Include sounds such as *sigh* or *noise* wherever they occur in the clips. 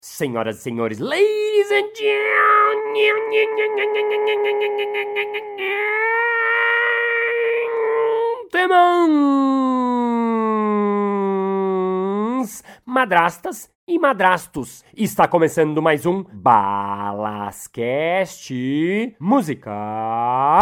Senhoras e senhores, ladies and gentlemen, madrastas e madrastos. Está começando mais um Balascast Música.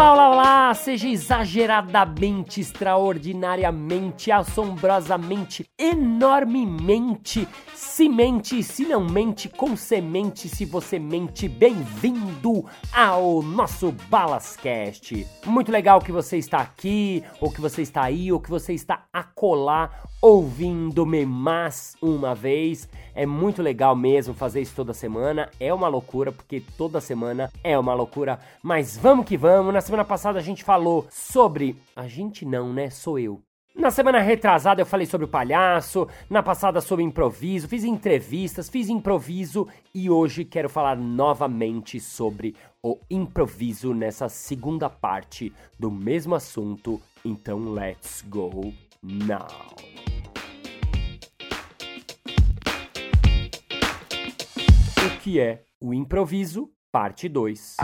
Olá, olá, olá! Seja exageradamente, extraordinariamente, assombrosamente, enormemente, se mente, se não mente, com semente, se você mente, bem-vindo ao nosso Balascast. Muito legal que você está aqui, ou que você está aí, ou que você está a colar ouvindo-me mais uma vez. É muito legal mesmo fazer isso toda semana. É uma loucura, porque toda semana é uma loucura. Mas vamos que vamos. Na semana passada a gente falou sobre. A gente não, né? Sou eu. Na semana retrasada eu falei sobre o palhaço, na passada sobre improviso, fiz entrevistas, fiz improviso e hoje quero falar novamente sobre o improviso nessa segunda parte do mesmo assunto. Então, let's go now. O que é o improviso, parte 2.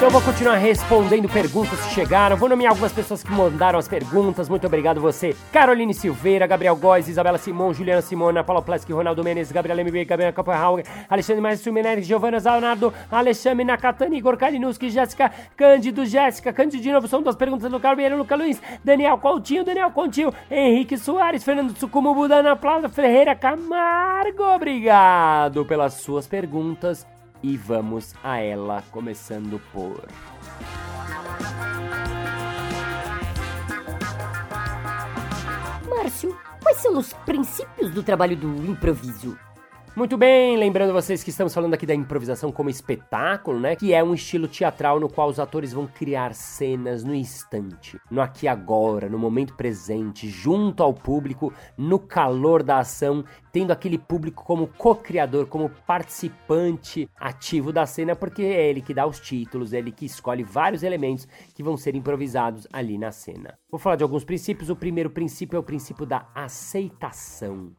Então eu vou continuar respondendo perguntas que chegaram. Vou nomear algumas pessoas que mandaram as perguntas. Muito obrigado você. Caroline Silveira, Gabriel Góes, Isabela Simon, Juliana Simona, Paula Pleski, Ronaldo Menezes, Gabriela MB, Gabriela Copenhagen, Alexandre Maestro Meneres, Giovana Zanardo, Alexandre Nakatani, Igor Kalinuski, Jéssica Cândido, Jéssica Cândido de novo. São duas perguntas do Carmeiro, Luca Luiz, Daniel Coutinho, Daniel Coutinho, Henrique Soares, Fernando Sucumo, Budana Plata, Ferreira Camargo. Obrigado pelas suas perguntas e vamos a ela, começando por. Márcio, quais são os princípios do trabalho do improviso? Muito bem, lembrando vocês que estamos falando aqui da improvisação como espetáculo, né? Que é um estilo teatral no qual os atores vão criar cenas no instante, no aqui e agora, no momento presente, junto ao público, no calor da ação, tendo aquele público como co-criador, como participante ativo da cena, porque é ele que dá os títulos, é ele que escolhe vários elementos que vão ser improvisados ali na cena. Vou falar de alguns princípios. O primeiro princípio é o princípio da aceitação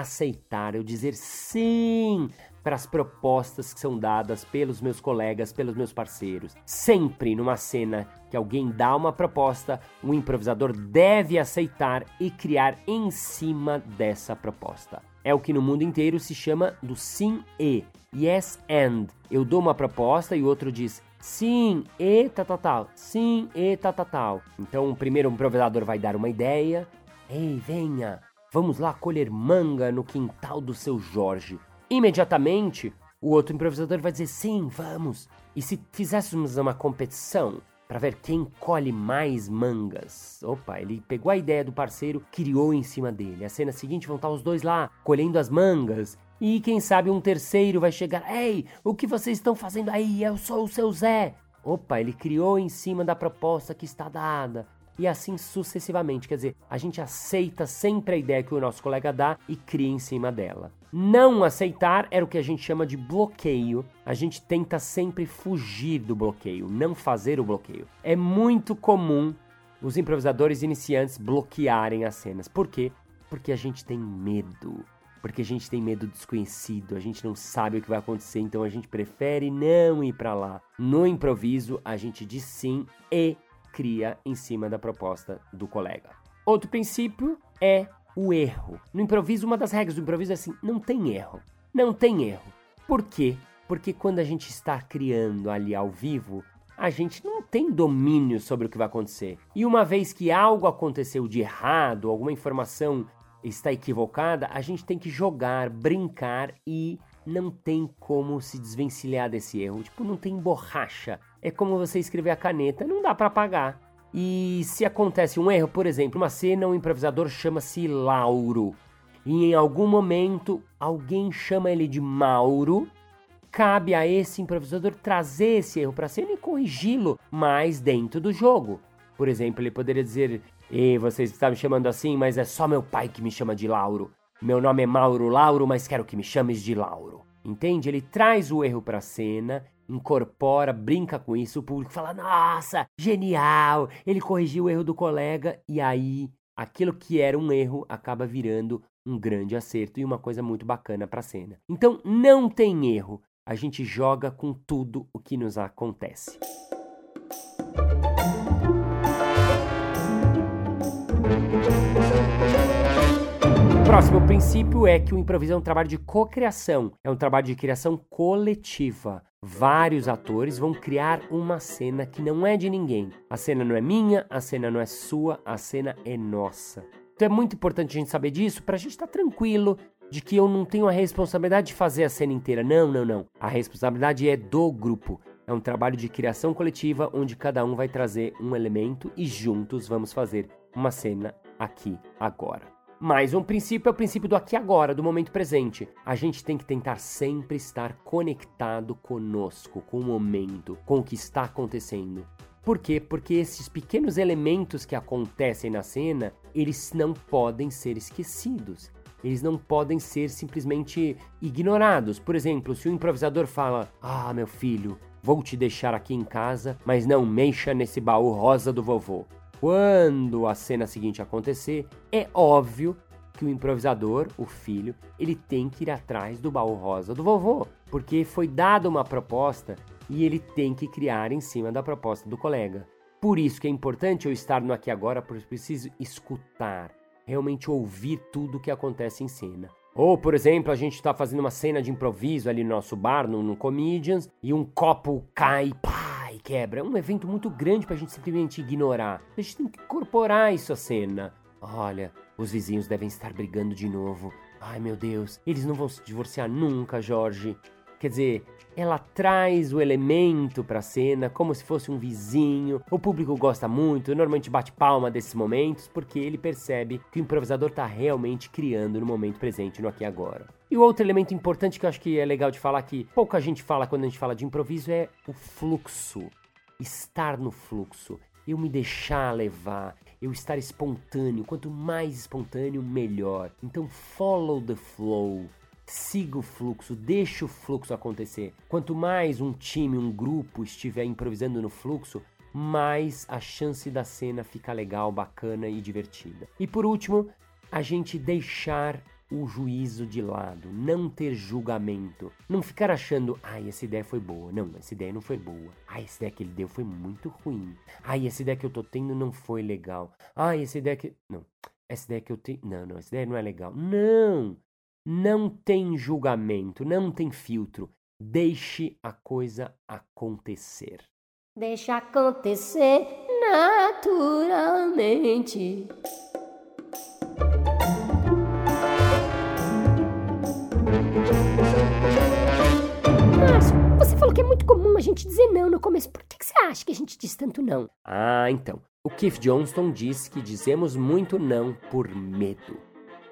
aceitar, eu dizer sim para as propostas que são dadas pelos meus colegas, pelos meus parceiros. Sempre numa cena que alguém dá uma proposta, o improvisador deve aceitar e criar em cima dessa proposta. É o que no mundo inteiro se chama do sim e, yes and. Eu dou uma proposta e o outro diz sim e tal, tal, tal, sim e tal, tal, tal. Então, primeiro o improvisador vai dar uma ideia. Ei, venha, Vamos lá colher manga no quintal do seu Jorge. Imediatamente, o outro improvisador vai dizer: sim, vamos. E se fizéssemos uma competição para ver quem colhe mais mangas? Opa, ele pegou a ideia do parceiro, criou em cima dele. A cena seguinte vão estar os dois lá, colhendo as mangas. E quem sabe um terceiro vai chegar: Ei, o que vocês estão fazendo aí? Eu sou o seu Zé. Opa, ele criou em cima da proposta que está dada e assim sucessivamente. Quer dizer, a gente aceita sempre a ideia que o nosso colega dá e cria em cima dela. Não aceitar era o que a gente chama de bloqueio. A gente tenta sempre fugir do bloqueio, não fazer o bloqueio. É muito comum os improvisadores iniciantes bloquearem as cenas. Por quê? Porque a gente tem medo. Porque a gente tem medo do desconhecido, a gente não sabe o que vai acontecer, então a gente prefere não ir para lá. No improviso, a gente diz sim e cria em cima da proposta do colega. Outro princípio é o erro. No improviso, uma das regras do improviso é assim: não tem erro. Não tem erro. Por quê? Porque quando a gente está criando ali ao vivo, a gente não tem domínio sobre o que vai acontecer. E uma vez que algo aconteceu de errado, alguma informação está equivocada, a gente tem que jogar, brincar e não tem como se desvencilhar desse erro. Tipo, não tem borracha. É como você escrever a caneta, não dá para apagar. E se acontece um erro, por exemplo, uma cena, um improvisador chama-se Lauro. E em algum momento alguém chama ele de Mauro, cabe a esse improvisador trazer esse erro para cena e corrigi-lo mais dentro do jogo. Por exemplo, ele poderia dizer: E vocês estão me chamando assim, mas é só meu pai que me chama de Lauro. Meu nome é Mauro Lauro, mas quero que me chames de Lauro. Entende? Ele traz o erro pra cena, incorpora, brinca com isso, o público fala: "Nossa, genial! Ele corrigiu o erro do colega" e aí aquilo que era um erro acaba virando um grande acerto e uma coisa muito bacana para a cena. Então não tem erro, a gente joga com tudo o que nos acontece. Próximo princípio é que o improviso é um trabalho de cocriação, é um trabalho de criação coletiva. Vários atores vão criar uma cena que não é de ninguém. A cena não é minha, a cena não é sua, a cena é nossa. Então é muito importante a gente saber disso para a gente estar tá tranquilo de que eu não tenho a responsabilidade de fazer a cena inteira. Não, não, não. A responsabilidade é do grupo. É um trabalho de criação coletiva onde cada um vai trazer um elemento e juntos vamos fazer uma cena aqui agora. Mais um princípio é o princípio do aqui agora, do momento presente. A gente tem que tentar sempre estar conectado conosco, com o momento, com o que está acontecendo. Por quê? Porque esses pequenos elementos que acontecem na cena, eles não podem ser esquecidos. Eles não podem ser simplesmente ignorados. Por exemplo, se o improvisador fala: Ah, meu filho, vou te deixar aqui em casa, mas não mexa nesse baú rosa do vovô. Quando a cena seguinte acontecer, é óbvio que o improvisador, o filho, ele tem que ir atrás do baú rosa do vovô, porque foi dada uma proposta e ele tem que criar em cima da proposta do colega. Por isso que é importante eu estar no aqui agora, porque eu preciso escutar, realmente ouvir tudo o que acontece em cena. Ou, por exemplo, a gente está fazendo uma cena de improviso ali no nosso bar, no, no Comedians, e um copo cai, pá, quebra. É um evento muito grande pra gente simplesmente ignorar. A gente tem que incorporar isso à cena. Olha, os vizinhos devem estar brigando de novo. Ai meu Deus, eles não vão se divorciar nunca, Jorge. Quer dizer, ela traz o elemento para a cena como se fosse um vizinho. O público gosta muito, normalmente bate palma desses momentos, porque ele percebe que o improvisador está realmente criando no momento presente, no aqui e agora. E o outro elemento importante que eu acho que é legal de falar, que pouca gente fala quando a gente fala de improviso, é o fluxo. Estar no fluxo. Eu me deixar levar, eu estar espontâneo. Quanto mais espontâneo, melhor. Então, follow the flow. Siga o fluxo, deixe o fluxo acontecer. Quanto mais um time, um grupo estiver improvisando no fluxo, mais a chance da cena ficar legal, bacana e divertida. E por último, a gente deixar o juízo de lado, não ter julgamento, não ficar achando, ai, essa ideia foi boa, não, essa ideia não foi boa, ai, essa ideia que ele deu foi muito ruim, ai, essa ideia que eu tô tendo não foi legal, ai, essa ideia que. Não, essa ideia que eu tenho. Não, não, essa ideia não é legal. Não! Não tem julgamento, não tem filtro. Deixe a coisa acontecer. Deixa acontecer naturalmente. Márcio, você falou que é muito comum a gente dizer não no começo. Por que, que você acha que a gente diz tanto não? Ah, então. O Keith Johnston diz que dizemos muito não por medo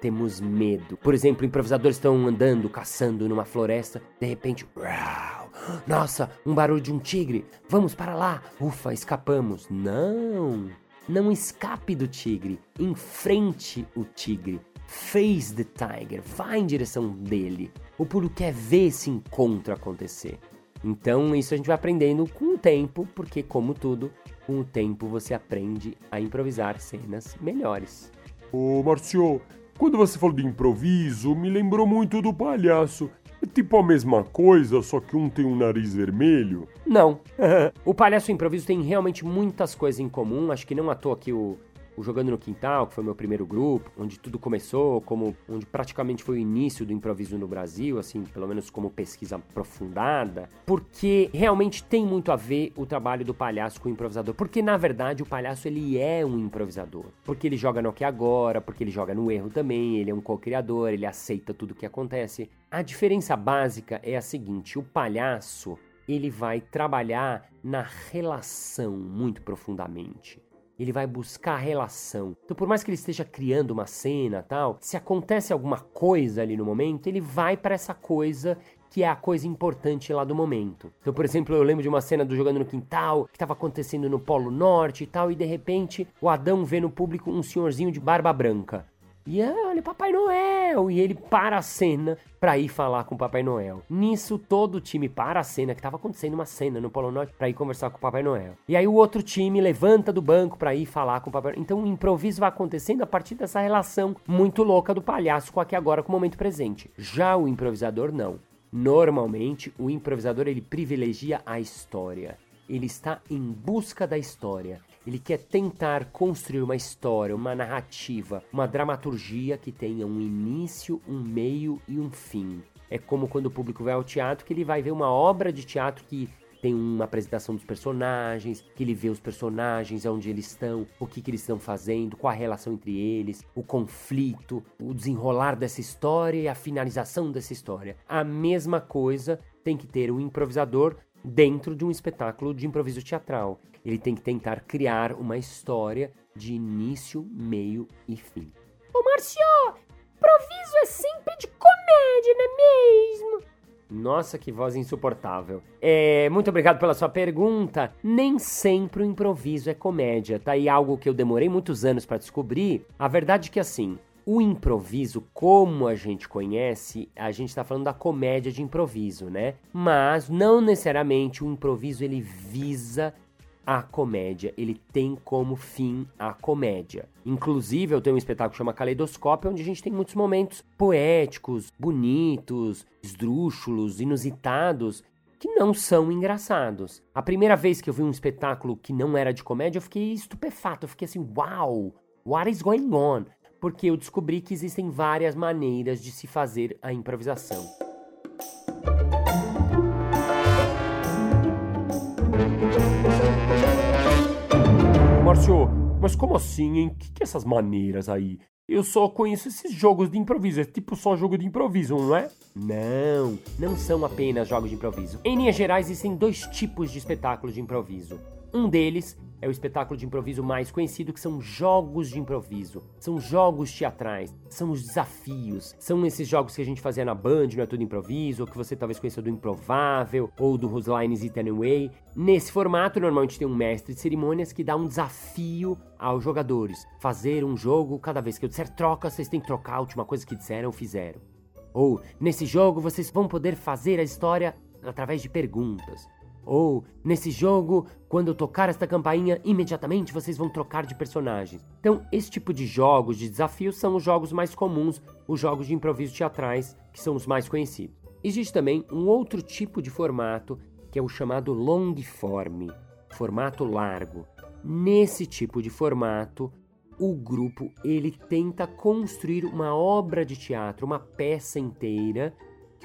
temos medo. Por exemplo, improvisadores estão andando, caçando numa floresta, de repente, uau, nossa, um barulho de um tigre, vamos para lá, ufa, escapamos. Não, não escape do tigre, enfrente o tigre. Face the tiger, vá em direção dele. O público quer ver esse encontro acontecer. Então, isso a gente vai aprendendo com o tempo, porque, como tudo, com o tempo você aprende a improvisar cenas melhores. Ô, Marcio, quando você falou de improviso, me lembrou muito do palhaço. É tipo a mesma coisa, só que um tem um nariz vermelho? Não. *laughs* o palhaço e o improviso tem realmente muitas coisas em comum. Acho que não à toa que o o Jogando no Quintal, que foi meu primeiro grupo, onde tudo começou, como onde praticamente foi o início do improviso no Brasil, assim, pelo menos como pesquisa aprofundada, porque realmente tem muito a ver o trabalho do palhaço com o improvisador, porque na verdade o palhaço ele é um improvisador, porque ele joga no que agora, porque ele joga no erro também, ele é um co-criador, ele aceita tudo o que acontece. A diferença básica é a seguinte, o palhaço ele vai trabalhar na relação muito profundamente ele vai buscar a relação. Então, por mais que ele esteja criando uma cena tal, se acontece alguma coisa ali no momento, ele vai para essa coisa que é a coisa importante lá do momento. Então, por exemplo, eu lembro de uma cena do Jogando no Quintal, que estava acontecendo no Polo Norte e tal, e de repente o Adão vê no público um senhorzinho de barba branca. E olha, Papai Noel! E ele para a cena para ir falar com o Papai Noel. Nisso, todo o time para a cena, que estava acontecendo uma cena no Polo Norte, para ir conversar com o Papai Noel. E aí o outro time levanta do banco para ir falar com o Papai Noel. Então o improviso vai acontecendo a partir dessa relação muito louca do palhaço com aqui agora, com o momento presente. Já o improvisador, não. Normalmente, o improvisador ele privilegia a história. Ele está em busca da história. Ele quer tentar construir uma história, uma narrativa, uma dramaturgia que tenha um início, um meio e um fim. É como quando o público vai ao teatro, que ele vai ver uma obra de teatro que tem uma apresentação dos personagens, que ele vê os personagens, onde eles estão, o que, que eles estão fazendo, qual a relação entre eles, o conflito, o desenrolar dessa história e a finalização dessa história. A mesma coisa tem que ter o um improvisador dentro de um espetáculo de improviso teatral ele tem que tentar criar uma história de início, meio e fim. Ô Marcio, improviso é sempre de comédia, não é mesmo? Nossa, que voz insuportável. É, muito obrigado pela sua pergunta. Nem sempre o improviso é comédia, tá aí algo que eu demorei muitos anos para descobrir. A verdade é que assim, o improviso, como a gente conhece, a gente está falando da comédia de improviso, né? Mas não necessariamente o improviso ele visa a comédia, ele tem como fim a comédia. Inclusive, eu tenho um espetáculo que chama Caleidoscópio, onde a gente tem muitos momentos poéticos, bonitos, esdrúxulos, inusitados, que não são engraçados. A primeira vez que eu vi um espetáculo que não era de comédia, eu fiquei estupefato, eu fiquei assim, uau, what is going on? Porque eu descobri que existem várias maneiras de se fazer a improvisação. Márcio, mas como assim, hein? Que que é essas maneiras aí? Eu só conheço esses jogos de improviso, é tipo só jogo de improviso, não é? Não, não são apenas jogos de improviso. Em linhas gerais, existem dois tipos de espetáculos de improviso. Um deles é o espetáculo de improviso mais conhecido, que são jogos de improviso. São jogos teatrais, são os desafios. São esses jogos que a gente fazia na Band, não é tudo improviso, ou que você talvez conheça do Improvável, ou do Whose Line Is It Anyway. Nesse formato, normalmente tem um mestre de cerimônias que dá um desafio aos jogadores. Fazer um jogo, cada vez que eu disser troca, vocês têm que trocar a última coisa que disseram ou fizeram. Ou, nesse jogo, vocês vão poder fazer a história através de perguntas. Ou, nesse jogo, quando eu tocar esta campainha, imediatamente vocês vão trocar de personagens. Então, esse tipo de jogos de desafios são os jogos mais comuns, os jogos de improviso teatrais, que são os mais conhecidos. Existe também um outro tipo de formato, que é o chamado long form, formato largo. Nesse tipo de formato, o grupo ele tenta construir uma obra de teatro, uma peça inteira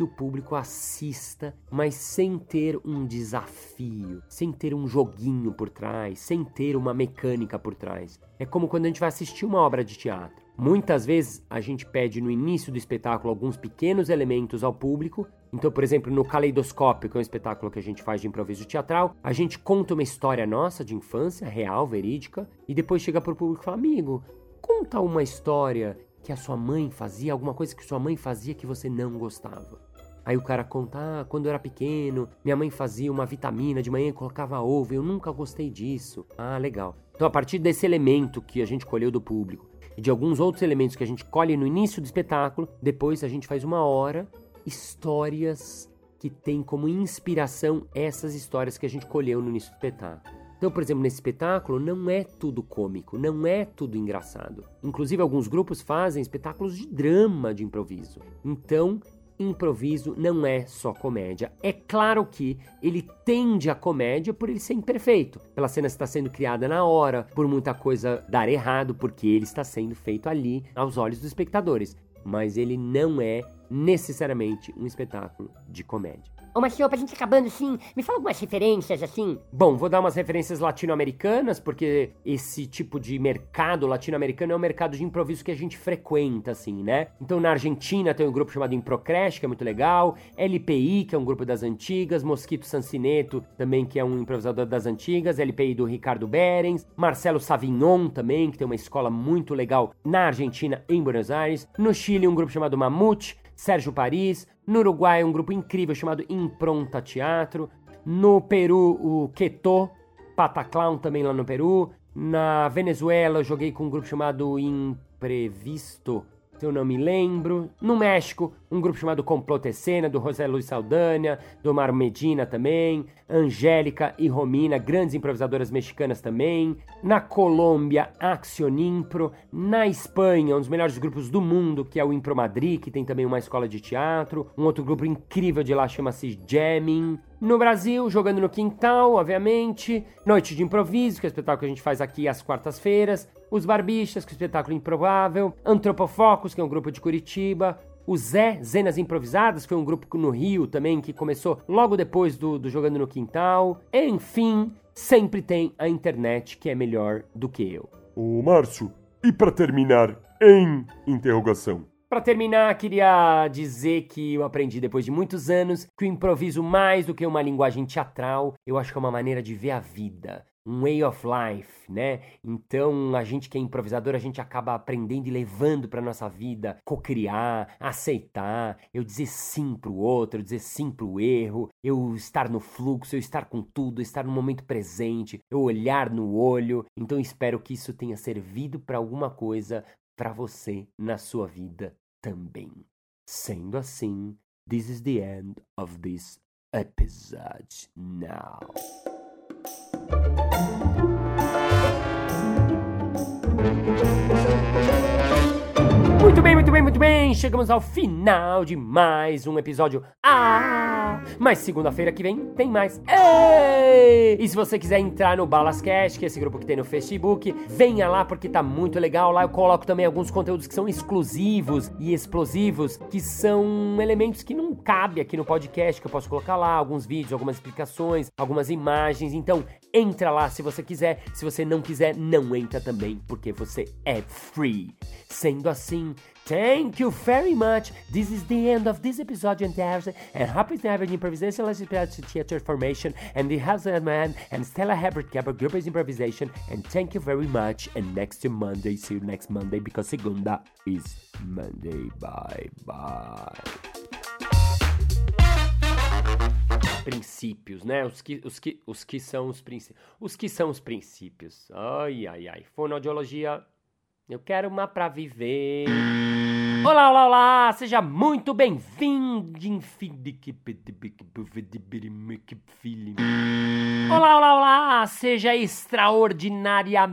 que o público assista, mas sem ter um desafio, sem ter um joguinho por trás, sem ter uma mecânica por trás. É como quando a gente vai assistir uma obra de teatro. Muitas vezes a gente pede no início do espetáculo alguns pequenos elementos ao público. Então, por exemplo, no Caleidoscópio, que é um espetáculo que a gente faz de improviso teatral, a gente conta uma história nossa de infância, real, verídica, e depois chega pro público e fala: Amigo, conta uma história que a sua mãe fazia, alguma coisa que sua mãe fazia que você não gostava. Aí o cara conta, ah, quando eu era pequeno, minha mãe fazia uma vitamina de manhã e colocava ovo, eu nunca gostei disso. Ah, legal. Então a partir desse elemento que a gente colheu do público e de alguns outros elementos que a gente colhe no início do espetáculo, depois a gente faz uma hora histórias que tem como inspiração essas histórias que a gente colheu no início do espetáculo. Então, por exemplo, nesse espetáculo não é tudo cômico, não é tudo engraçado. Inclusive, alguns grupos fazem espetáculos de drama de improviso. Então, improviso não é só comédia. É claro que ele tende à comédia por ele ser imperfeito, pela cena estar sendo criada na hora, por muita coisa dar errado, porque ele está sendo feito ali aos olhos dos espectadores. Mas ele não é necessariamente um espetáculo de comédia. Ô, Machio, pra gente acabando assim, me fala algumas referências assim. Bom, vou dar umas referências latino-americanas, porque esse tipo de mercado latino-americano é um mercado de improviso que a gente frequenta, assim, né? Então, na Argentina tem um grupo chamado Improcrash, que é muito legal, LPI, que é um grupo das antigas, Mosquito Sancineto, também, que é um improvisador das antigas, LPI do Ricardo Berens, Marcelo Savignon também, que tem uma escola muito legal na Argentina, em Buenos Aires. No Chile, um grupo chamado Mamute, Sérgio Paris. No Uruguai, um grupo incrível chamado Impronta Teatro. No Peru, o Queto, Pataclown também lá no Peru. Na Venezuela, eu joguei com um grupo chamado Imprevisto eu não me lembro. No México, um grupo chamado Complotecena, do José Luiz Saldanha, do Mar Medina também, Angélica e Romina, grandes improvisadoras mexicanas também. Na Colômbia, Accionimpro. Na Espanha, um dos melhores grupos do mundo, que é o Impro Madrid, que tem também uma escola de teatro. Um outro grupo incrível de lá chama-se Jamming. No Brasil, jogando no quintal, obviamente. Noite de improviso, que é o espetáculo que a gente faz aqui às quartas-feiras. Os Barbixas, que é o espetáculo improvável. Antropofocos, que é um grupo de Curitiba. O Zé, Zenas Improvisadas, foi um grupo no Rio também, que começou logo depois do, do Jogando no Quintal. Enfim, sempre tem a internet que é melhor do que eu. Ô Márcio, e para terminar, em interrogação. Para terminar, queria dizer que eu aprendi depois de muitos anos que o improviso mais do que uma linguagem teatral, eu acho que é uma maneira de ver a vida, um way of life, né? Então, a gente que é improvisador, a gente acaba aprendendo e levando para nossa vida, cocriar, aceitar, eu dizer sim pro outro, eu dizer sim pro erro, eu estar no fluxo, eu estar com tudo, estar no momento presente, eu olhar no olho. Então, espero que isso tenha servido para alguma coisa para você na sua vida também. Sendo assim, this is the end of this episode now. Muito bem, muito bem, muito bem. Chegamos ao final de mais um episódio. Ah! Mas segunda-feira que vem tem mais. Ei! E se você quiser entrar no Balascast, que é esse grupo que tem no Facebook, venha lá porque tá muito legal. Lá eu coloco também alguns conteúdos que são exclusivos e explosivos, que são elementos que não cabe aqui no podcast, que eu posso colocar lá, alguns vídeos, algumas explicações, algumas imagens. Então, entra lá se você quiser. Se você não quiser, não entra também, porque você é free. Sendo assim, Thank you very much. This is the end of this episode and and happy to have an improvisation theater formation and the house man and Stella Hebert Gabber group improvisation and thank you very much and next Monday see you next Monday because segunda is Monday bye bye princípios, né? Os que, os que, os que são os princípios. Os que são os princípios. Ai, ai, ai. Fonoaudiologia eu quero uma pra viver. Olá, olá, olá! Seja muito bem-vindo! Olá, olá, olá! Seja extraordinária.